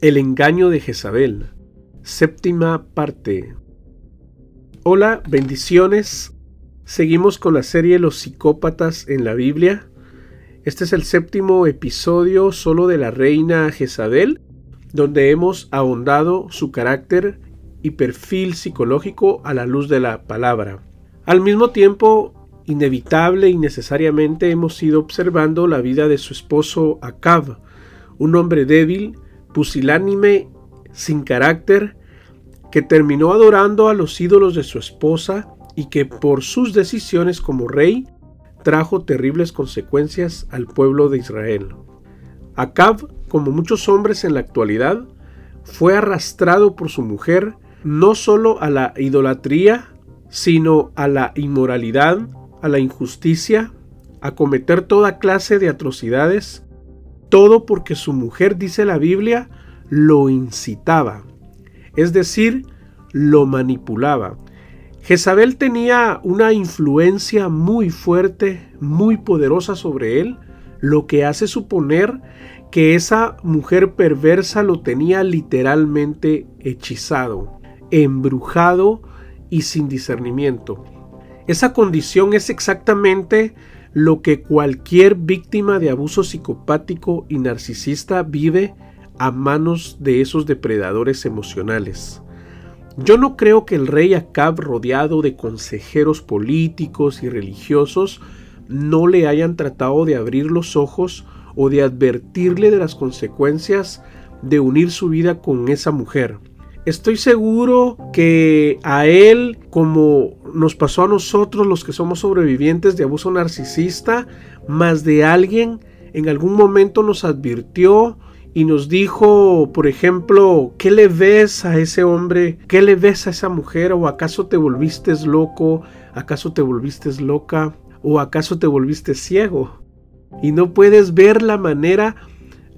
El engaño de Jezabel. Séptima parte. Hola, bendiciones. Seguimos con la serie Los psicópatas en la Biblia. Este es el séptimo episodio solo de la reina Jezabel, donde hemos ahondado su carácter y perfil psicológico a la luz de la palabra. Al mismo tiempo, inevitable y necesariamente hemos ido observando la vida de su esposo Acab, un hombre débil, pusilánime, sin carácter, que terminó adorando a los ídolos de su esposa y que por sus decisiones como rey trajo terribles consecuencias al pueblo de Israel. Acab, como muchos hombres en la actualidad, fue arrastrado por su mujer no solo a la idolatría, sino a la inmoralidad, a la injusticia, a cometer toda clase de atrocidades todo porque su mujer, dice la Biblia, lo incitaba, es decir, lo manipulaba. Jezabel tenía una influencia muy fuerte, muy poderosa sobre él, lo que hace suponer que esa mujer perversa lo tenía literalmente hechizado, embrujado y sin discernimiento. Esa condición es exactamente lo que cualquier víctima de abuso psicopático y narcisista vive a manos de esos depredadores emocionales. Yo no creo que el rey Acab, rodeado de consejeros políticos y religiosos, no le hayan tratado de abrir los ojos o de advertirle de las consecuencias de unir su vida con esa mujer. Estoy seguro que a él, como nos pasó a nosotros los que somos sobrevivientes de abuso narcisista, más de alguien en algún momento nos advirtió y nos dijo, por ejemplo, ¿qué le ves a ese hombre? ¿Qué le ves a esa mujer? ¿O acaso te volviste loco? ¿Acaso te volviste loca? ¿O acaso te volviste ciego? Y no puedes ver la manera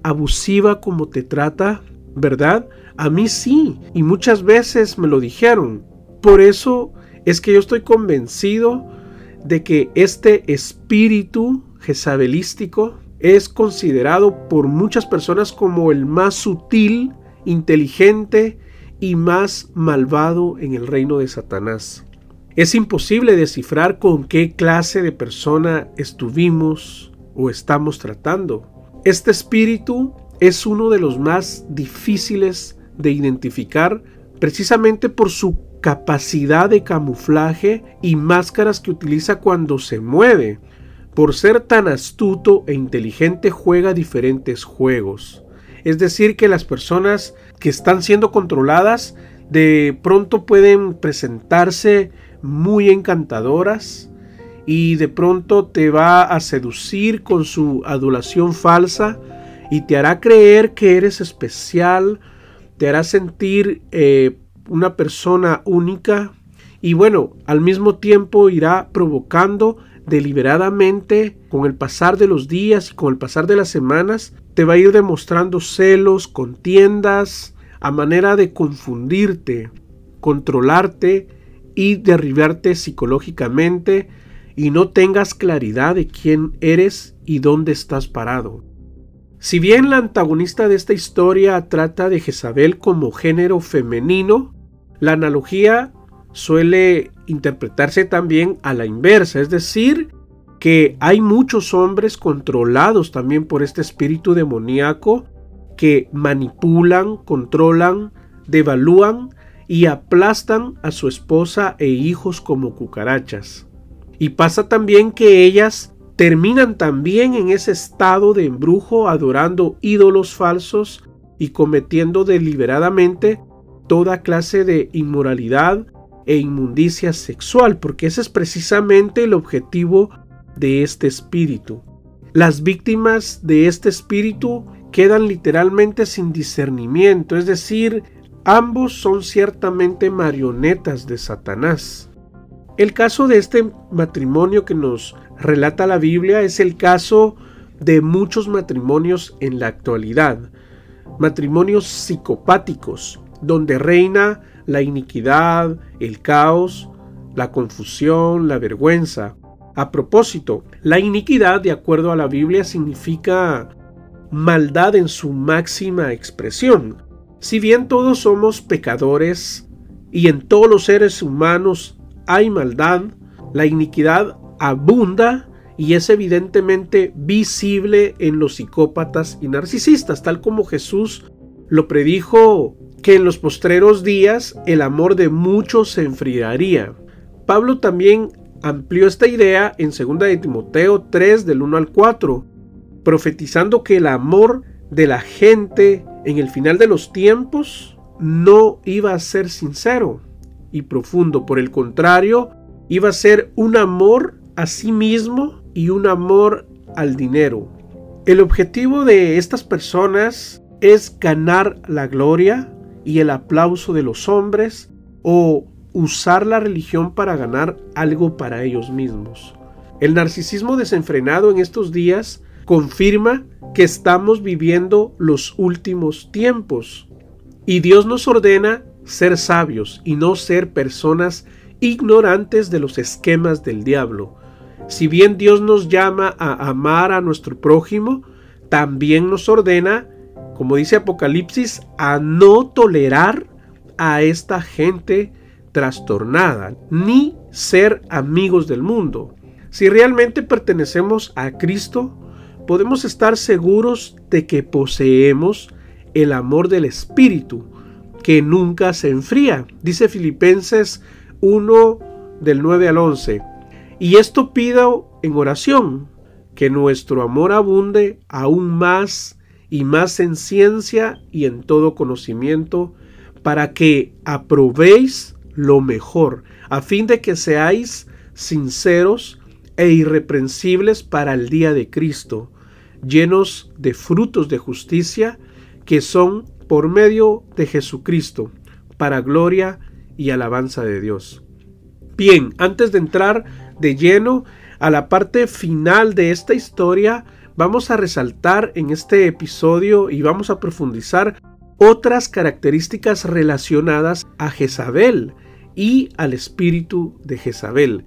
abusiva como te trata, ¿verdad? A mí sí, y muchas veces me lo dijeron. Por eso es que yo estoy convencido de que este espíritu jezabelístico es considerado por muchas personas como el más sutil, inteligente y más malvado en el reino de Satanás. Es imposible descifrar con qué clase de persona estuvimos o estamos tratando. Este espíritu es uno de los más difíciles de identificar precisamente por su capacidad de camuflaje y máscaras que utiliza cuando se mueve. Por ser tan astuto e inteligente juega diferentes juegos. Es decir, que las personas que están siendo controladas de pronto pueden presentarse muy encantadoras y de pronto te va a seducir con su adulación falsa y te hará creer que eres especial te hará sentir eh, una persona única y bueno, al mismo tiempo irá provocando deliberadamente con el pasar de los días y con el pasar de las semanas, te va a ir demostrando celos, contiendas, a manera de confundirte, controlarte y derribarte psicológicamente y no tengas claridad de quién eres y dónde estás parado. Si bien la antagonista de esta historia trata de Jezabel como género femenino, la analogía suele interpretarse también a la inversa, es decir, que hay muchos hombres controlados también por este espíritu demoníaco que manipulan, controlan, devalúan y aplastan a su esposa e hijos como cucarachas. Y pasa también que ellas terminan también en ese estado de embrujo adorando ídolos falsos y cometiendo deliberadamente toda clase de inmoralidad e inmundicia sexual, porque ese es precisamente el objetivo de este espíritu. Las víctimas de este espíritu quedan literalmente sin discernimiento, es decir, ambos son ciertamente marionetas de Satanás. El caso de este matrimonio que nos relata la Biblia es el caso de muchos matrimonios en la actualidad, matrimonios psicopáticos, donde reina la iniquidad, el caos, la confusión, la vergüenza. A propósito, la iniquidad, de acuerdo a la Biblia, significa maldad en su máxima expresión. Si bien todos somos pecadores y en todos los seres humanos hay maldad, la iniquidad abunda y es evidentemente visible en los psicópatas y narcisistas, tal como Jesús lo predijo que en los postreros días el amor de muchos se enfriaría. Pablo también amplió esta idea en 2 de Timoteo 3 del 1 al 4, profetizando que el amor de la gente en el final de los tiempos no iba a ser sincero y profundo, por el contrario, iba a ser un amor a sí mismo y un amor al dinero. El objetivo de estas personas es ganar la gloria y el aplauso de los hombres o usar la religión para ganar algo para ellos mismos. El narcisismo desenfrenado en estos días confirma que estamos viviendo los últimos tiempos y Dios nos ordena ser sabios y no ser personas ignorantes de los esquemas del diablo. Si bien Dios nos llama a amar a nuestro prójimo, también nos ordena, como dice Apocalipsis, a no tolerar a esta gente trastornada, ni ser amigos del mundo. Si realmente pertenecemos a Cristo, podemos estar seguros de que poseemos el amor del Espíritu, que nunca se enfría. Dice Filipenses 1 del 9 al 11. Y esto pido en oración, que nuestro amor abunde aún más y más en ciencia y en todo conocimiento, para que aprobéis lo mejor, a fin de que seáis sinceros e irreprensibles para el día de Cristo, llenos de frutos de justicia que son por medio de Jesucristo, para gloria y alabanza de Dios. Bien, antes de entrar de lleno a la parte final de esta historia, vamos a resaltar en este episodio y vamos a profundizar otras características relacionadas a Jezabel y al espíritu de Jezabel.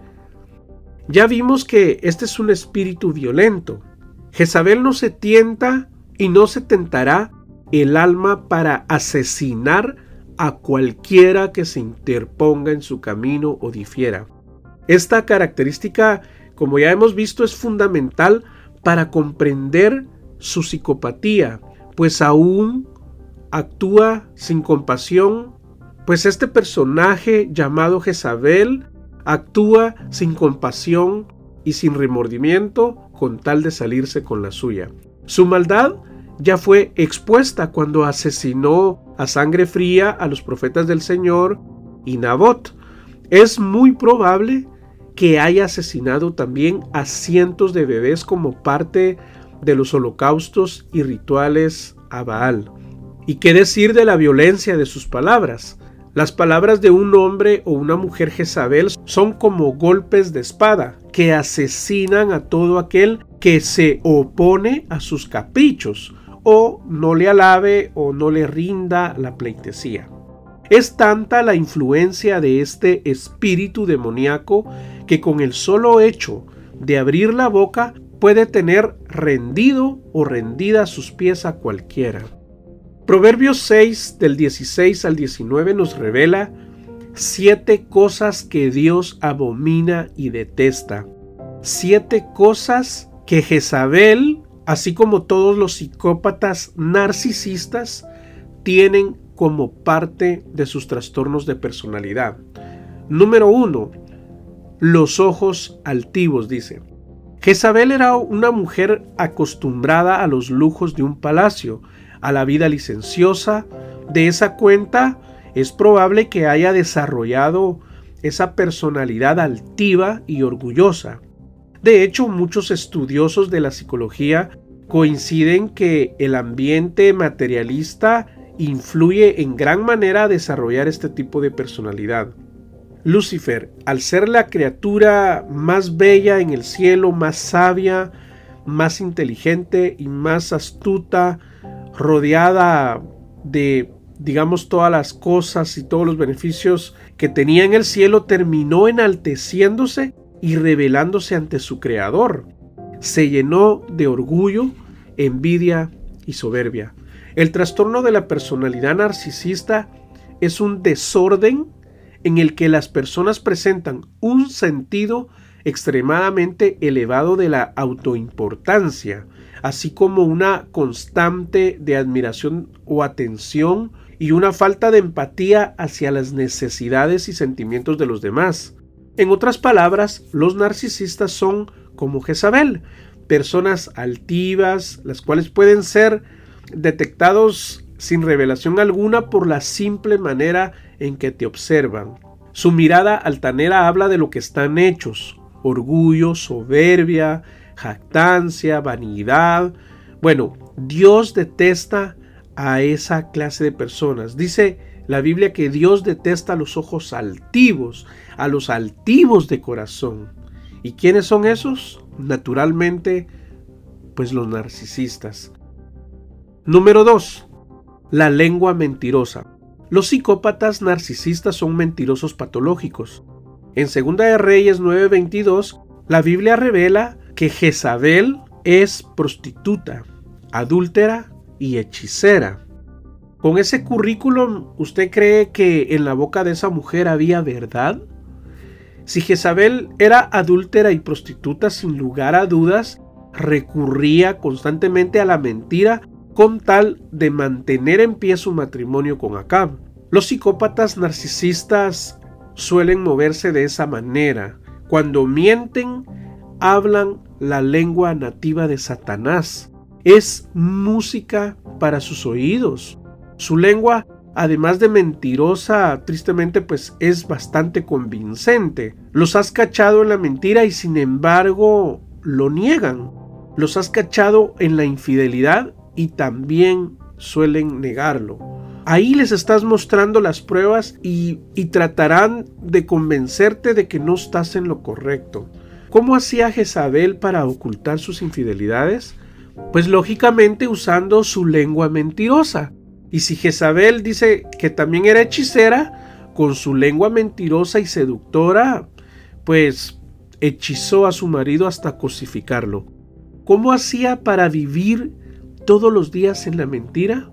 Ya vimos que este es un espíritu violento. Jezabel no se tienta y no se tentará el alma para asesinar a cualquiera que se interponga en su camino o difiera. Esta característica, como ya hemos visto, es fundamental para comprender su psicopatía, pues aún actúa sin compasión, pues este personaje llamado Jezabel actúa sin compasión y sin remordimiento con tal de salirse con la suya. Su maldad ya fue expuesta cuando asesinó a sangre fría a los profetas del Señor y Nabot. Es muy probable que haya asesinado también a cientos de bebés como parte de los holocaustos y rituales a Baal. ¿Y qué decir de la violencia de sus palabras? Las palabras de un hombre o una mujer Jezabel son como golpes de espada que asesinan a todo aquel que se opone a sus caprichos o no le alabe o no le rinda la pleitesía. Es tanta la influencia de este espíritu demoníaco que con el solo hecho de abrir la boca puede tener rendido o rendida sus pies a cualquiera. Proverbios 6 del 16 al 19 nos revela siete cosas que Dios abomina y detesta. Siete cosas que Jezabel así como todos los psicópatas narcisistas tienen como parte de sus trastornos de personalidad. Número uno, los ojos altivos, dice. Jezabel era una mujer acostumbrada a los lujos de un palacio, a la vida licenciosa. De esa cuenta, es probable que haya desarrollado esa personalidad altiva y orgullosa. De hecho, muchos estudiosos de la psicología coinciden que el ambiente materialista influye en gran manera a desarrollar este tipo de personalidad. Lucifer, al ser la criatura más bella en el cielo, más sabia, más inteligente y más astuta, rodeada de, digamos, todas las cosas y todos los beneficios que tenía en el cielo, terminó enalteciéndose y revelándose ante su Creador. Se llenó de orgullo, envidia y soberbia. El trastorno de la personalidad narcisista es un desorden en el que las personas presentan un sentido extremadamente elevado de la autoimportancia, así como una constante de admiración o atención y una falta de empatía hacia las necesidades y sentimientos de los demás. En otras palabras, los narcisistas son como Jezabel, personas altivas, las cuales pueden ser detectados sin revelación alguna por la simple manera en que te observan. Su mirada altanera habla de lo que están hechos, orgullo, soberbia, jactancia, vanidad. Bueno, Dios detesta a esa clase de personas. Dice la Biblia que Dios detesta a los ojos altivos, a los altivos de corazón. ¿Y quiénes son esos? Naturalmente, pues los narcisistas. Número 2. La lengua mentirosa. Los psicópatas narcisistas son mentirosos patológicos. En 2 de Reyes 9:22, la Biblia revela que Jezabel es prostituta, adúltera y hechicera. Con ese currículum, ¿usted cree que en la boca de esa mujer había verdad? Si Jezabel era adúltera y prostituta, sin lugar a dudas, recurría constantemente a la mentira con tal de mantener en pie su matrimonio con Acab. Los psicópatas narcisistas suelen moverse de esa manera. Cuando mienten, hablan la lengua nativa de Satanás. Es música para sus oídos. Su lengua, además de mentirosa, tristemente pues es bastante convincente. Los has cachado en la mentira y sin embargo lo niegan. Los has cachado en la infidelidad y también suelen negarlo. Ahí les estás mostrando las pruebas y, tratarán de convencerte de que no estás en lo correcto. ¿Cómo hacía Jezabel para ocultar sus infidelidades? Pues lógicamente usando su lengua mentirosa. Y si Jezabel dice que también era hechicera, con su lengua mentirosa y seductora, pues hechizó a su marido hasta cosificarlo. ¿Cómo hacía para vivir todos los días en la mentira?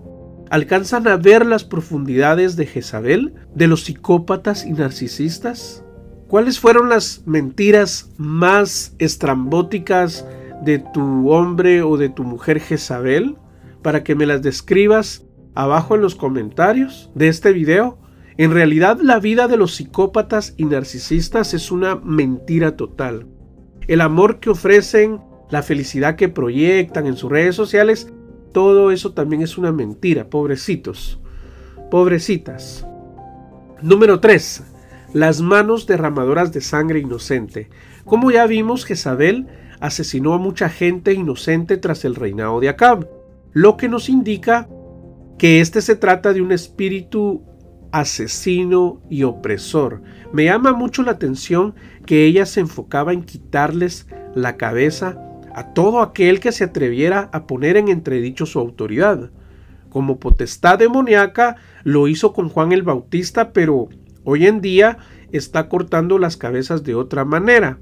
¿Alcanzan a ver las profundidades de Jezabel, de los psicópatas y narcisistas? ¿Cuáles fueron las mentiras más estrambóticas de tu hombre o de tu mujer Jezabel? Para que me las describas abajo en los comentarios de este video. En realidad la vida de los psicópatas y narcisistas es una mentira total. El amor que ofrecen, la felicidad que proyectan en sus redes sociales todo eso también es una mentira, pobrecitos, pobrecitas. Número 3. Las manos derramadoras de sangre inocente. Como ya vimos, Jezabel asesinó a mucha gente inocente tras el reinado de Acab, lo que nos indica que este se trata de un espíritu asesino y opresor. Me llama mucho la atención que ella se enfocaba en quitarles la cabeza a todo aquel que se atreviera a poner en entredicho su autoridad. Como potestad demoníaca lo hizo con Juan el Bautista, pero hoy en día está cortando las cabezas de otra manera.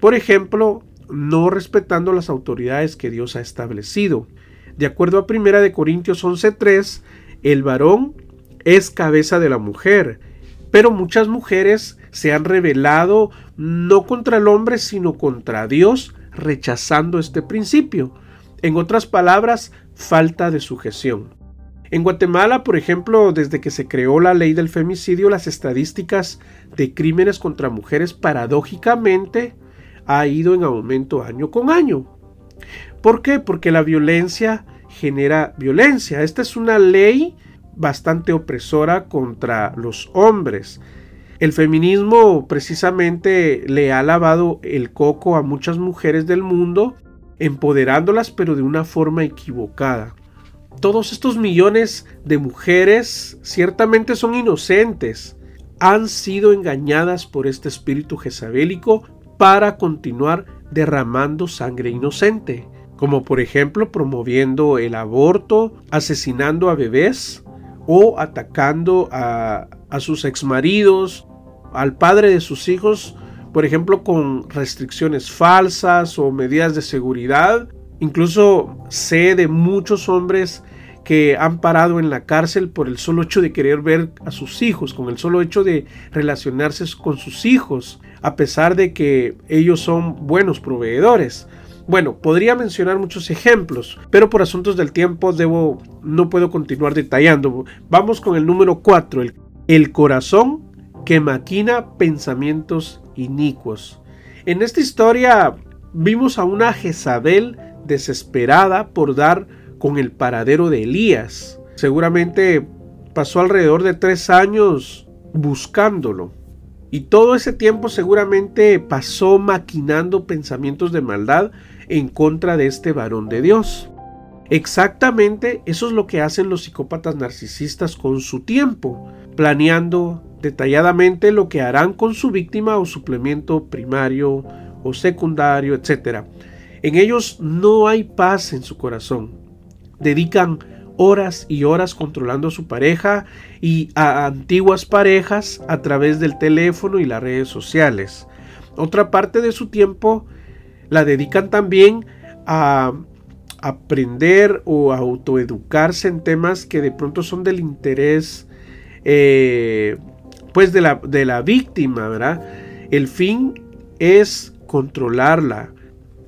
Por ejemplo, no respetando las autoridades que Dios ha establecido. De acuerdo a 1 de Corintios 11:3, el varón es cabeza de la mujer, pero muchas mujeres se han rebelado no contra el hombre, sino contra Dios, rechazando este principio. En otras palabras, falta de sujeción. En Guatemala, por ejemplo, desde que se creó la ley del femicidio, las estadísticas de crímenes contra mujeres paradójicamente ha ido en aumento año con año. ¿Por qué? Porque la violencia genera violencia. Esta es una ley bastante opresora contra los hombres. El feminismo precisamente le ha lavado el coco a muchas mujeres del mundo, empoderándolas pero de una forma equivocada. Todos estos millones de mujeres ciertamente son inocentes, han sido engañadas por este espíritu jezabélico para continuar derramando sangre inocente, como por ejemplo promoviendo el aborto, asesinando a bebés o atacando a, a sus exmaridos, al padre de sus hijos, por ejemplo, con restricciones falsas o medidas de seguridad. Incluso sé de muchos hombres que han parado en la cárcel por el solo hecho de querer ver a sus hijos, con el solo hecho de relacionarse con sus hijos, a pesar de que ellos son buenos proveedores. Bueno, podría mencionar muchos ejemplos, pero por asuntos del tiempo debo, no puedo continuar detallando. Vamos con el número 4, el, el corazón que maquina pensamientos inicuos. En esta historia vimos a una Jezabel desesperada por dar con el paradero de Elías. Seguramente pasó alrededor de tres años buscándolo. Y todo ese tiempo seguramente pasó maquinando pensamientos de maldad en contra de este varón de Dios. Exactamente eso es lo que hacen los psicópatas narcisistas con su tiempo, planeando detalladamente lo que harán con su víctima o suplemento primario o secundario, etc. En ellos no hay paz en su corazón. Dedican horas y horas controlando a su pareja y a antiguas parejas a través del teléfono y las redes sociales. Otra parte de su tiempo la dedican también a aprender o a autoeducarse en temas que de pronto son del interés eh, pues de la, de la víctima, ¿verdad? El fin es controlarla.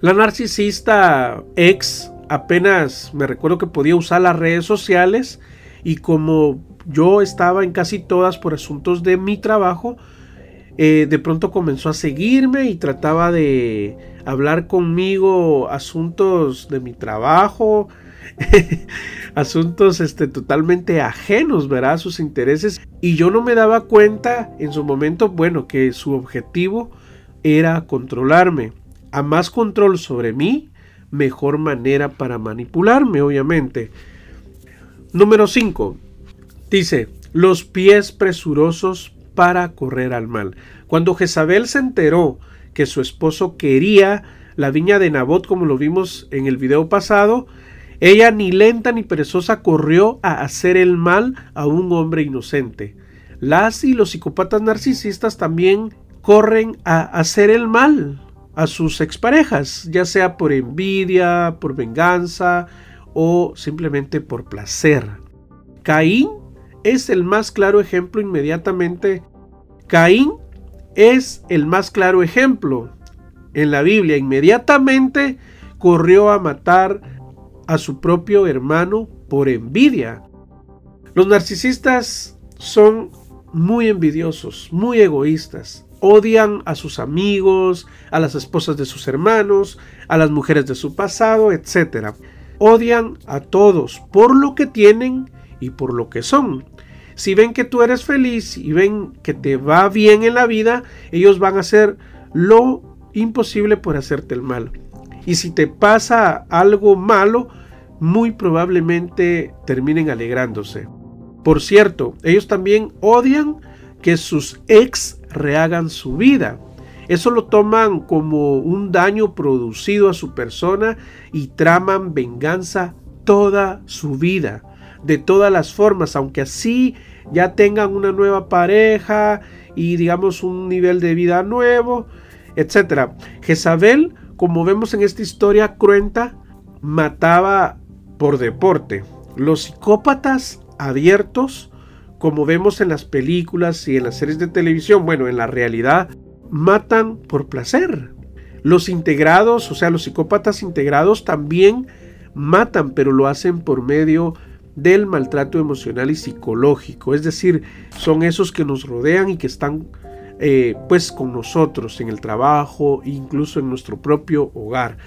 La narcisista ex apenas me recuerdo que podía usar las redes sociales y como yo estaba en casi todas por asuntos de mi trabajo, eh, de pronto comenzó a seguirme y trataba de hablar conmigo asuntos de mi trabajo, asuntos este, totalmente ajenos, ¿verdad? A sus intereses. Y yo no me daba cuenta en su momento, bueno, que su objetivo era controlarme. A más control sobre mí, mejor manera para manipularme, obviamente. Número 5. Dice, los pies presurosos para correr al mal. Cuando Jezabel se enteró que su esposo quería la viña de Nabot, como lo vimos en el video pasado, ella ni lenta ni perezosa corrió a hacer el mal a un hombre inocente. Las y los psicópatas narcisistas también corren a hacer el mal a sus exparejas, ya sea por envidia, por venganza o simplemente por placer. Caín es el más claro ejemplo inmediatamente. Caín es el más claro ejemplo en la Biblia. Inmediatamente corrió a matar a su propio hermano por envidia. Los narcisistas son muy envidiosos, muy egoístas. Odian a sus amigos, a las esposas de sus hermanos, a las mujeres de su pasado, etc. Odian a todos por lo que tienen y por lo que son. Si ven que tú eres feliz y ven que te va bien en la vida, ellos van a hacer lo imposible por hacerte el mal. Y si te pasa algo malo, muy probablemente terminen alegrándose. Por cierto, ellos también odian que sus ex rehagan su vida. Eso lo toman como un daño producido a su persona y traman venganza toda su vida, de todas las formas, aunque así ya tengan una nueva pareja y digamos un nivel de vida nuevo, etc. Jezabel, como vemos en esta historia cruenta, mataba por deporte. Los psicópatas abiertos como vemos en las películas y en las series de televisión, bueno, en la realidad, matan por placer. Los integrados, o sea, los psicópatas integrados también matan, pero lo hacen por medio del maltrato emocional y psicológico. Es decir, son esos que nos rodean y que están eh, pues con nosotros en el trabajo, incluso en nuestro propio hogar.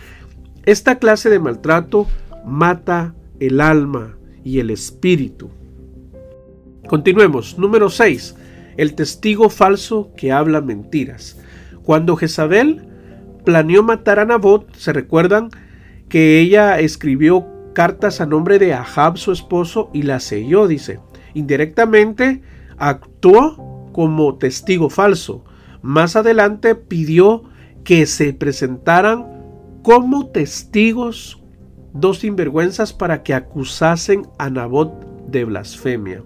Esta clase de maltrato mata el alma y el espíritu. Continuemos. Número 6. El testigo falso que habla mentiras. Cuando Jezabel planeó matar a Nabot, se recuerdan que ella escribió cartas a nombre de Ahab, su esposo, y las selló, dice. Indirectamente actuó como testigo falso. Más adelante pidió que se presentaran como testigos dos sinvergüenzas para que acusasen a Nabot de blasfemia.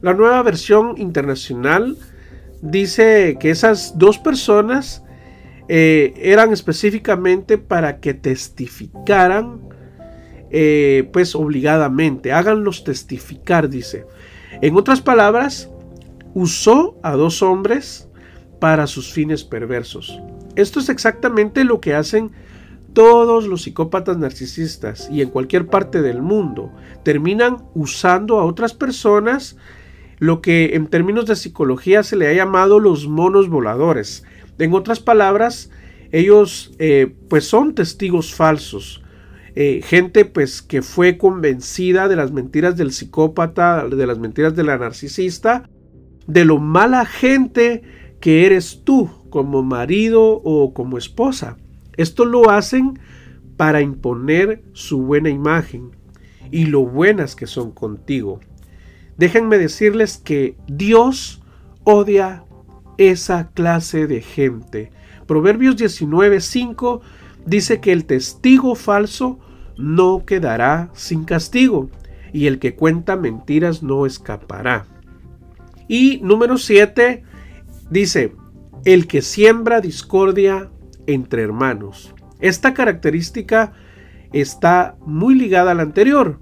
La nueva versión internacional dice que esas dos personas eh, eran específicamente para que testificaran eh, pues obligadamente, háganlos testificar, dice. En otras palabras, usó a dos hombres para sus fines perversos. Esto es exactamente lo que hacen todos los psicópatas narcisistas y en cualquier parte del mundo. Terminan usando a otras personas lo que en términos de psicología se le ha llamado los monos voladores. En otras palabras, ellos eh, pues son testigos falsos. Eh, gente pues que fue convencida de las mentiras del psicópata, de las mentiras de la narcisista, de lo mala gente que eres tú como marido o como esposa. Esto lo hacen para imponer su buena imagen y lo buenas que son contigo. Déjenme decirles que Dios odia esa clase de gente. Proverbios 19:5 dice que el testigo falso no quedará sin castigo y el que cuenta mentiras no escapará. Y número 7 dice, el que siembra discordia entre hermanos. Esta característica está muy ligada a la anterior.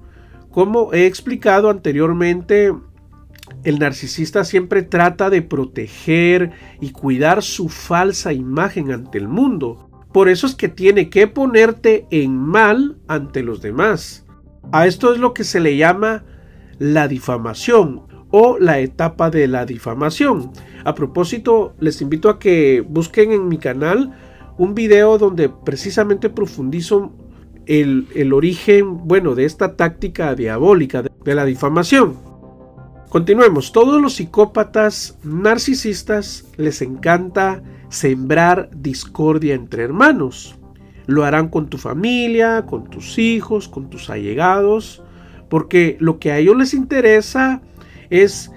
Como he explicado anteriormente, el narcisista siempre trata de proteger y cuidar su falsa imagen ante el mundo. Por eso es que tiene que ponerte en mal ante los demás. A esto es lo que se le llama la difamación o la etapa de la difamación. A propósito, les invito a que busquen en mi canal un video donde precisamente profundizo el, origen, bueno, de esta táctica diabólica de, la difamación. Continuemos, todos los psicópatas narcisistas les encanta sembrar discordia entre hermanos. Lo harán con tu familia, con tus hijos, con tus allegados, porque lo que a ellos les interesa es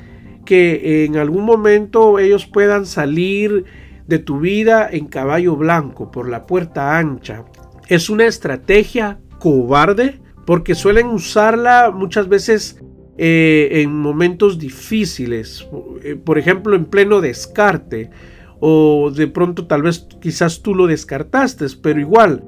que en algún momento ellos puedan salir de tu vida en caballo blanco por la puerta ancha, es una estrategia cobarde porque suelen usarla muchas veces eh, en momentos difíciles, eh, por ejemplo en pleno descarte, o de pronto tal vez quizás tú lo descartaste, pero igual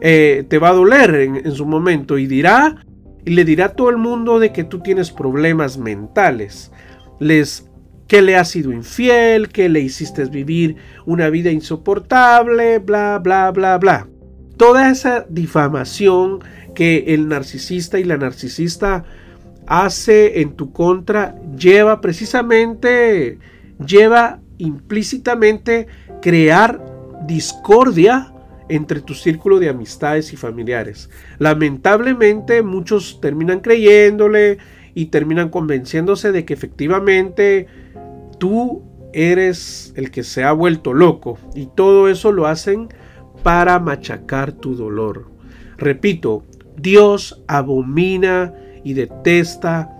eh, te va a doler en, en, su momento y dirá, y le dirá a todo el mundo de que tú tienes problemas mentales. Les que le has sido infiel, que le hiciste vivir una vida insoportable, bla, bla, bla, bla toda esa difamación que el narcisista y la narcisista hace en tu contra lleva precisamente, lleva implícitamente crear discordia entre tu círculo de amistades y familiares. Lamentablemente muchos terminan creyéndole y terminan convenciéndose de que efectivamente tú eres el que se ha vuelto loco y todo eso lo hacen para machacar tu dolor. Repito, Dios abomina y detesta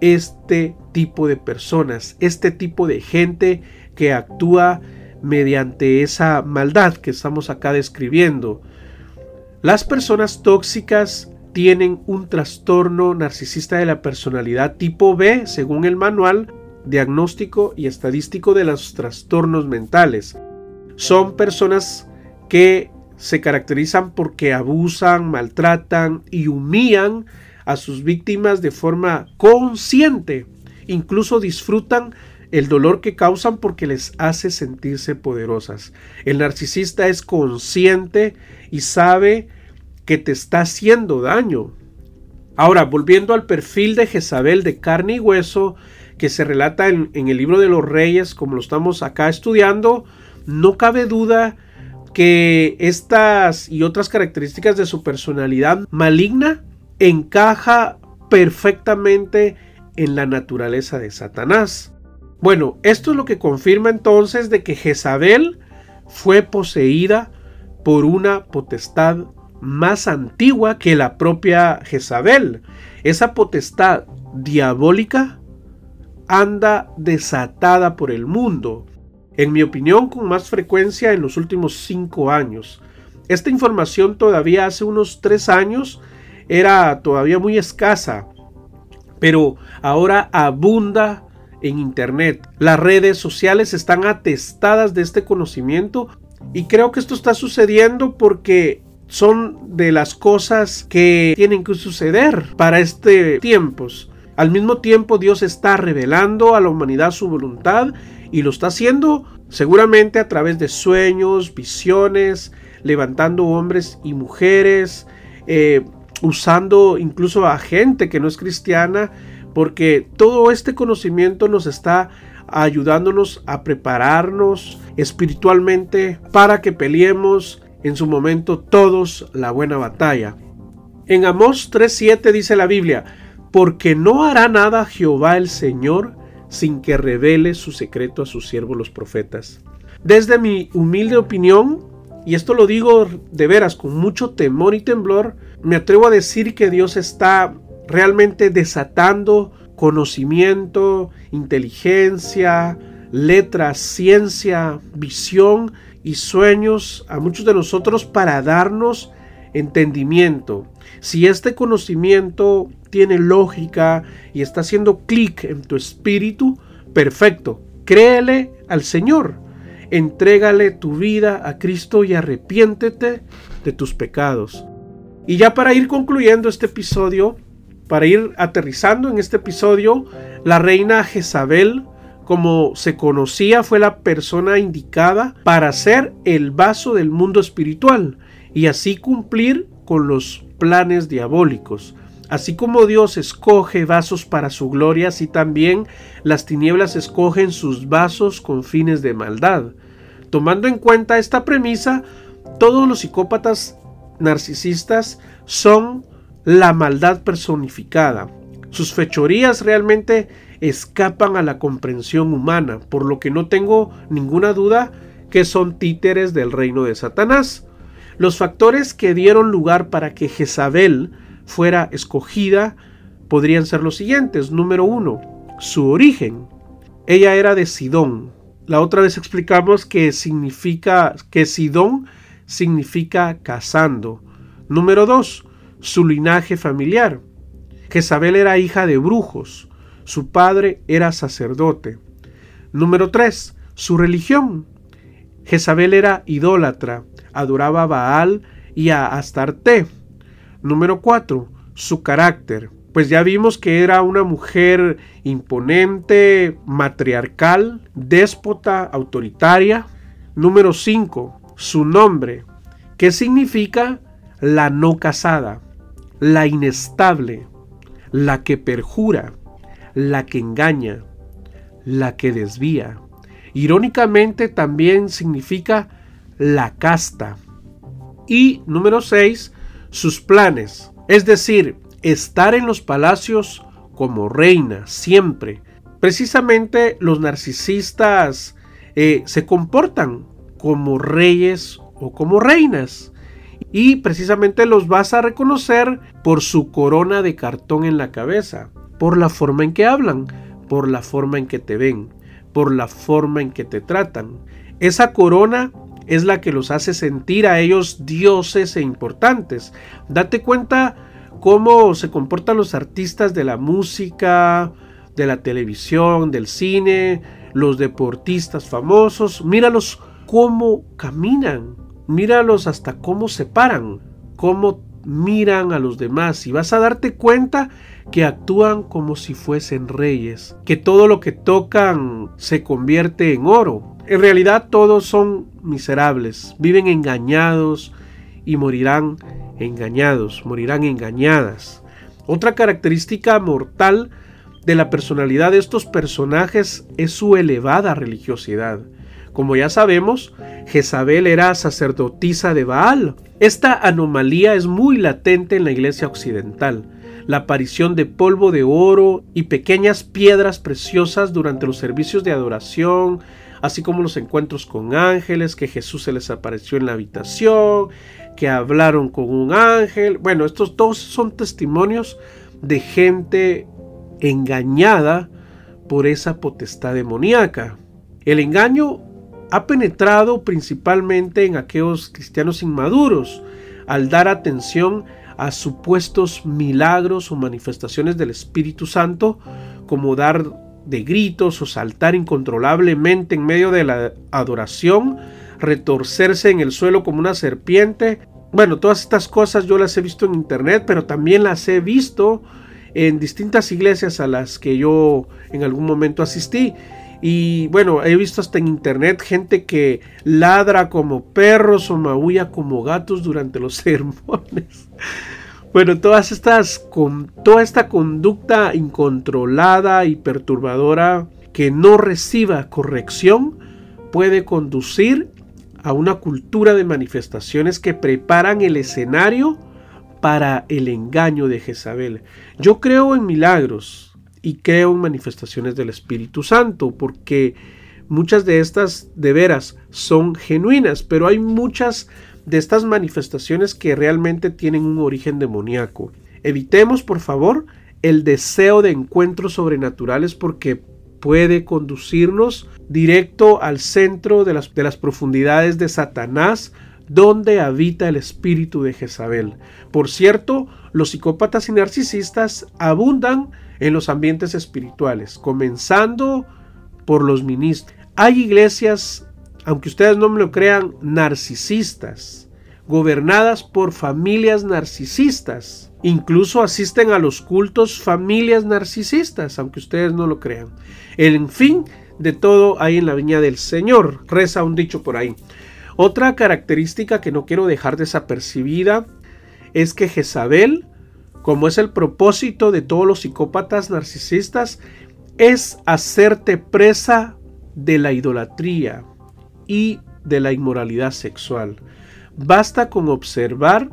este tipo de personas, este tipo de gente que actúa mediante esa maldad que estamos acá describiendo. Las personas tóxicas tienen un trastorno narcisista de la personalidad tipo B, según el manual diagnóstico y estadístico de los trastornos mentales. Son personas que se caracterizan porque abusan, maltratan y humillan a sus víctimas de forma consciente. Incluso disfrutan el dolor que causan porque les hace sentirse poderosas. El narcisista es consciente y sabe que te está haciendo daño. Ahora, volviendo al perfil de Jezabel de carne y hueso, que se relata en, en el libro de los reyes, como lo estamos acá estudiando, no cabe duda que estas y otras características de su personalidad maligna encaja perfectamente en la naturaleza de Satanás. Bueno, esto es lo que confirma entonces de que Jezabel fue poseída por una potestad más antigua que la propia Jezabel. Esa potestad diabólica anda desatada por el mundo en mi opinión con más frecuencia en los últimos cinco años. Esta información todavía hace unos tres años era todavía muy escasa, pero ahora abunda en Internet. Las redes sociales están atestadas de este conocimiento y creo que esto está sucediendo porque son de las cosas que tienen que suceder para este tiempos. Al mismo tiempo Dios está revelando a la humanidad su voluntad y lo está haciendo seguramente a través de sueños, visiones, levantando hombres y mujeres, eh, usando incluso a gente que no es cristiana, porque todo este conocimiento nos está ayudándonos a prepararnos espiritualmente para que peleemos en su momento todos la buena batalla. En Amós 3:7 dice la Biblia, porque no hará nada Jehová el Señor sin que revele su secreto a sus siervos los profetas. Desde mi humilde opinión, y esto lo digo de veras con mucho temor y temblor, me atrevo a decir que Dios está realmente desatando conocimiento, inteligencia, letras, ciencia, visión y sueños a muchos de nosotros para darnos entendimiento. Si este conocimiento tiene lógica y está haciendo clic en tu espíritu, perfecto. Créele al Señor. Entrégale tu vida a Cristo y arrepiéntete de tus pecados. Y ya para ir concluyendo este episodio, para ir aterrizando en este episodio, la reina Jezabel como se conocía, fue la persona indicada para ser el vaso del mundo espiritual y así cumplir con los planes diabólicos. Así como Dios escoge vasos para su gloria, así también las tinieblas escogen sus vasos con fines de maldad. Tomando en cuenta esta premisa, todos los psicópatas narcisistas son la maldad personificada. Sus fechorías realmente escapan a la comprensión humana, por lo que no tengo ninguna duda que son títeres del reino de Satanás. Los factores que dieron lugar para que Jezabel fuera escogida podrían ser los siguientes. Número uno, su origen. Ella era de Sidón. La otra vez explicamos que significa que Sidón significa casando. Número dos, su linaje familiar. Jezabel era hija de brujos. Su padre era sacerdote. Número 3. Su religión. Jezabel era idólatra, adoraba a Baal y a Astarte. Número 4. Su carácter. Pues ya vimos que era una mujer imponente, matriarcal, déspota, autoritaria. Número 5. Su nombre. ¿Qué significa la no casada? La inestable, la que perjura, la que engaña, la que desvía. Irónicamente también significa la casta. Y número 6, sus planes, es decir, estar en los palacios como reina siempre. Precisamente los narcisistas eh, se comportan como reyes o como reinas. Y precisamente los vas a reconocer por su corona de cartón en la cabeza por la forma en que hablan, por la forma en que te ven, por la forma en que te tratan. Esa corona es la que los hace sentir a ellos dioses e importantes. Date cuenta cómo se comportan los artistas de la música, de la televisión, del cine, los deportistas famosos. Míralos cómo caminan, míralos hasta cómo se paran, cómo miran a los demás y vas a darte cuenta que actúan como si fuesen reyes, que todo lo que tocan se convierte en oro. En realidad todos son miserables, viven engañados y morirán engañados, morirán engañadas. Otra característica mortal de la personalidad de estos personajes es su elevada religiosidad. Como ya sabemos, Jezabel era sacerdotisa de Baal. Esta anomalía es muy latente en la iglesia occidental. La aparición de polvo de oro y pequeñas piedras preciosas durante los servicios de adoración, así como los encuentros con ángeles, que Jesús se les apareció en la habitación, que hablaron con un ángel. Bueno, estos dos son testimonios de gente engañada por esa potestad demoníaca. El engaño ha penetrado principalmente en aquellos cristianos inmaduros al dar atención a supuestos milagros o manifestaciones del Espíritu Santo, como dar de gritos o saltar incontrolablemente en medio de la adoración, retorcerse en el suelo como una serpiente bueno, todas estas cosas yo las he visto en internet, pero también las he visto en distintas iglesias a las que yo en algún momento asistí. Y bueno, he visto hasta en internet gente que ladra como perros o maulla como gatos durante los sermones. Bueno, todas estas con toda esta conducta incontrolada y perturbadora que no reciba corrección puede conducir a una cultura de manifestaciones que preparan el escenario para el engaño de Jezabel. Yo creo en milagros y creo en manifestaciones del Espíritu Santo porque muchas de estas de veras son genuinas, pero hay muchas de estas manifestaciones que realmente tienen un origen demoníaco. Evitemos, por favor, el deseo de encuentros sobrenaturales porque puede conducirnos directo al centro de las, de las profundidades de Satanás, donde habita el espíritu de Jezabel. Por cierto, los psicópatas y narcisistas abundan en los ambientes espirituales, comenzando por los ministros. Hay iglesias, aunque ustedes no me lo crean, narcisistas, gobernadas por familias narcisistas. Incluso asisten a los cultos familias narcisistas, aunque ustedes no lo crean. En fin, de todo hay en la viña del Señor, reza un dicho por ahí. Otra característica que no quiero dejar desapercibida es que Jezabel, como es el propósito de todos los psicópatas narcisistas, es hacerte presa de la idolatría y de la inmoralidad sexual. Basta con observar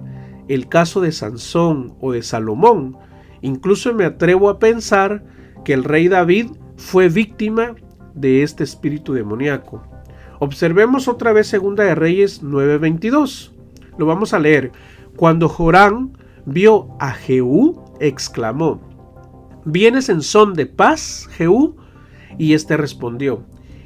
el caso de Sansón o de Salomón. Incluso me atrevo a pensar que el rey David fue víctima de este espíritu demoníaco. Observemos otra vez Segunda de Reyes 9:22. Lo vamos a leer. Cuando Jorán vio a Jehú, exclamó: ¿Vienes en son de paz, Jehú? Y éste respondió: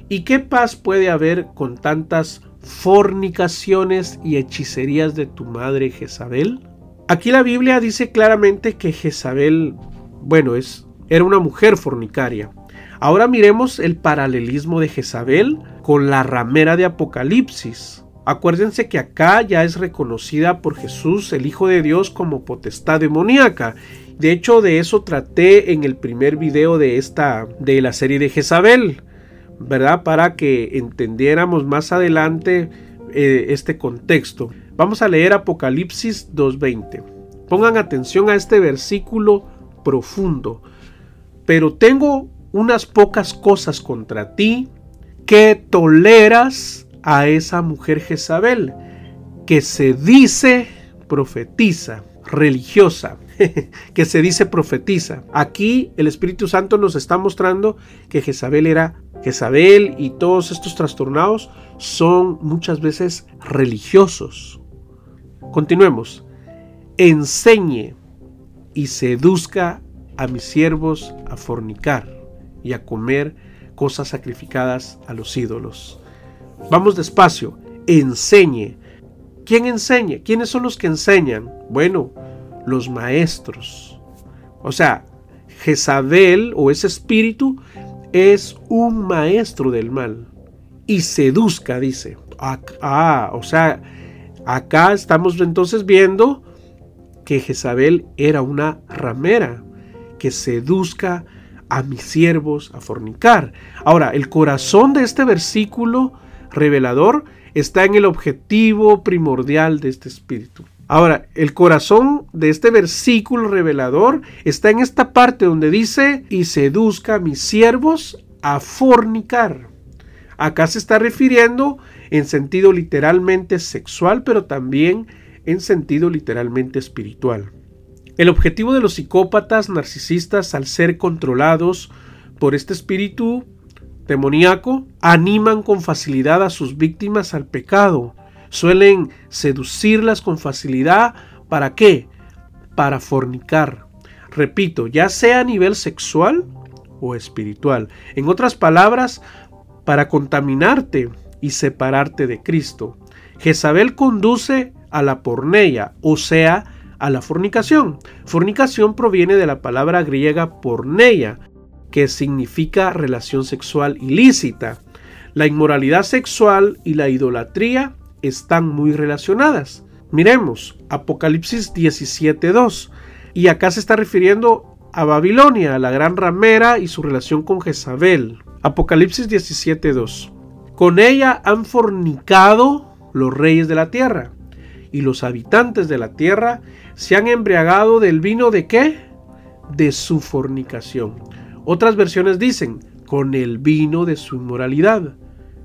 ¿Y qué paz puede haber con tantas fornicaciones y hechicerías de tu madre Jezabel? Aquí la Biblia dice claramente que Jezabel, bueno, es, era una mujer fornicaria. Ahora miremos el paralelismo de Jezabel con la ramera de Apocalipsis. Acuérdense que acá ya es reconocida por Jesús, el Hijo de Dios, como potestad demoníaca. De hecho, de eso traté en el primer video de esta de la serie de Jezabel. ¿verdad? Para que entendiéramos más adelante eh, este contexto. Vamos a leer Apocalipsis 2.20. Pongan atención a este versículo profundo. Pero tengo unas pocas cosas contra ti que toleras a esa mujer Jezabel, que se dice profetiza, religiosa, que se dice profetiza. Aquí el Espíritu Santo nos está mostrando que Jezabel era Jezabel y todos estos trastornados son muchas veces religiosos. Continuemos. Enseñe y seduzca a mis siervos a fornicar y a comer cosas sacrificadas a los ídolos. Vamos despacio. Enseñe. ¿Quién enseña? ¿Quiénes son los que enseñan? Bueno, los maestros. O sea, Jezabel o ese espíritu es un maestro del mal y seduzca, dice. Ah, o sea, acá estamos entonces viendo que Jezabel era una ramera que seduzca a mis siervos a fornicar. Ahora, el corazón de este versículo revelador está en el objetivo primordial de este espíritu. Ahora, el corazón de este versículo revelador está en esta parte donde dice, y seduzca a mis siervos a fornicar. Acá se está refiriendo en sentido literalmente sexual, pero también en sentido literalmente espiritual. El objetivo de los psicópatas narcisistas al ser controlados por este espíritu demoníaco, animan con facilidad a sus víctimas al pecado, Suelen seducirlas con facilidad. ¿Para qué? Para fornicar. Repito, ya sea a nivel sexual o espiritual. En otras palabras, para contaminarte y separarte de Cristo. Jezabel conduce a la porneia, o sea, a la fornicación. Fornicación proviene de la palabra griega porneia, que significa relación sexual ilícita. La inmoralidad sexual y la idolatría están muy relacionadas. Miremos, Apocalipsis 17.2. Y acá se está refiriendo a Babilonia, a la gran ramera y su relación con Jezabel. Apocalipsis 17.2. Con ella han fornicado los reyes de la tierra, y los habitantes de la tierra se han embriagado del vino de qué? De su fornicación. Otras versiones dicen, con el vino de su inmoralidad,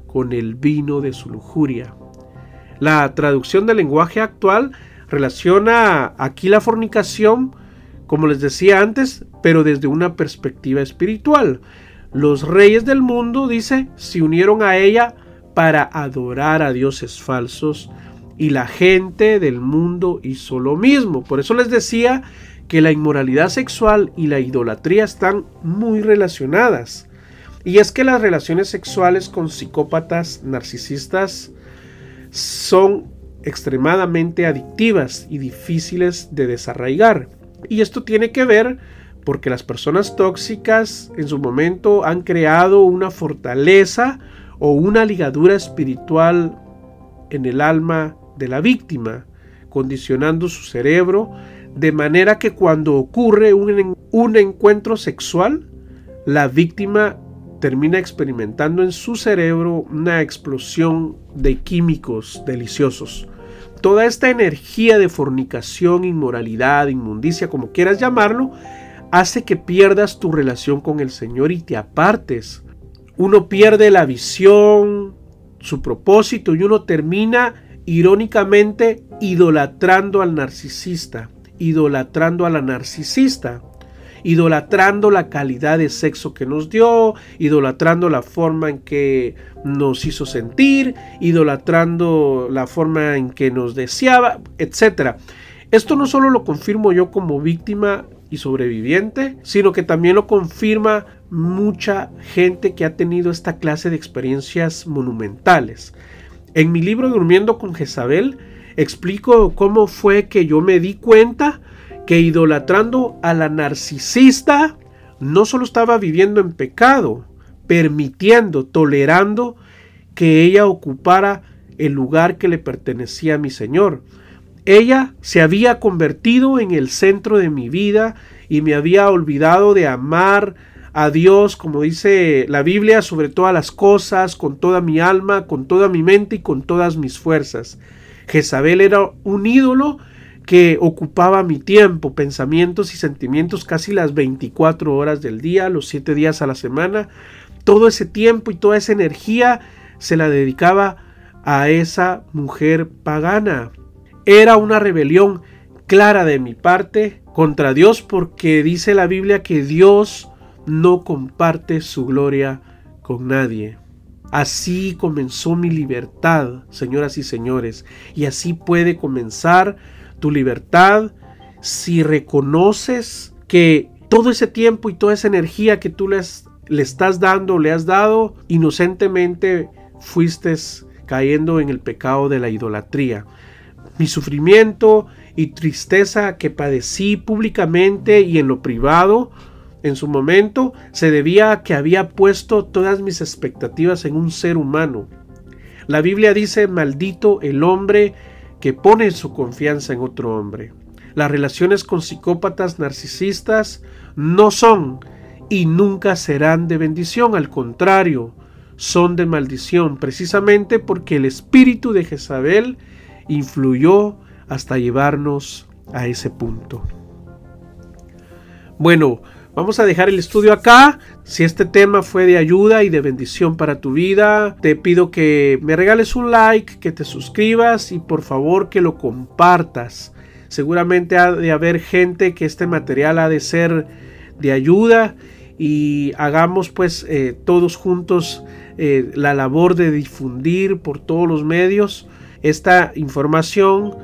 con el vino de su lujuria. La traducción del lenguaje actual relaciona aquí la fornicación, como les decía antes, pero desde una perspectiva espiritual. Los reyes del mundo, dice, se unieron a ella para adorar a dioses falsos y la gente del mundo hizo lo mismo. Por eso les decía que la inmoralidad sexual y la idolatría están muy relacionadas. Y es que las relaciones sexuales con psicópatas narcisistas son extremadamente adictivas y difíciles de desarraigar. Y esto tiene que ver porque las personas tóxicas en su momento han creado una fortaleza o una ligadura espiritual en el alma de la víctima, condicionando su cerebro de manera que cuando ocurre un, un encuentro sexual, la víctima termina experimentando en su cerebro una explosión de químicos deliciosos. Toda esta energía de fornicación, inmoralidad, inmundicia, como quieras llamarlo, hace que pierdas tu relación con el Señor y te apartes. Uno pierde la visión, su propósito y uno termina irónicamente idolatrando al narcisista, idolatrando a la narcisista idolatrando la calidad de sexo que nos dio, idolatrando la forma en que nos hizo sentir, idolatrando la forma en que nos deseaba, etc. Esto no solo lo confirmo yo como víctima y sobreviviente, sino que también lo confirma mucha gente que ha tenido esta clase de experiencias monumentales. En mi libro Durmiendo con Jezabel explico cómo fue que yo me di cuenta que idolatrando a la narcisista no solo estaba viviendo en pecado, permitiendo, tolerando que ella ocupara el lugar que le pertenecía a mi Señor. Ella se había convertido en el centro de mi vida y me había olvidado de amar a Dios, como dice la Biblia, sobre todas las cosas, con toda mi alma, con toda mi mente y con todas mis fuerzas. Jezabel era un ídolo que ocupaba mi tiempo, pensamientos y sentimientos casi las 24 horas del día, los 7 días a la semana. Todo ese tiempo y toda esa energía se la dedicaba a esa mujer pagana. Era una rebelión clara de mi parte contra Dios porque dice la Biblia que Dios no comparte su gloria con nadie. Así comenzó mi libertad, señoras y señores, y así puede comenzar tu libertad, si reconoces que todo ese tiempo y toda esa energía que tú le, le estás dando, le has dado, inocentemente fuiste cayendo en el pecado de la idolatría. Mi sufrimiento y tristeza que padecí públicamente y en lo privado en su momento se debía a que había puesto todas mis expectativas en un ser humano. La Biblia dice, maldito el hombre que pone su confianza en otro hombre. Las relaciones con psicópatas narcisistas no son y nunca serán de bendición, al contrario, son de maldición, precisamente porque el espíritu de Jezabel influyó hasta llevarnos a ese punto. Bueno, Vamos a dejar el estudio acá. Si este tema fue de ayuda y de bendición para tu vida, te pido que me regales un like, que te suscribas y por favor que lo compartas. Seguramente ha de haber gente que este material ha de ser de ayuda y hagamos pues eh, todos juntos eh, la labor de difundir por todos los medios esta información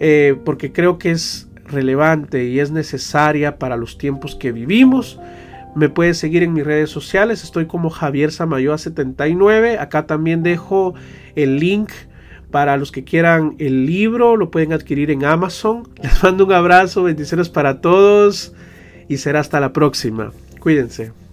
eh, porque creo que es relevante y es necesaria para los tiempos que vivimos. Me puedes seguir en mis redes sociales, estoy como Javier Samayoa79. Acá también dejo el link para los que quieran el libro, lo pueden adquirir en Amazon. Les mando un abrazo, bendiciones para todos y será hasta la próxima. Cuídense.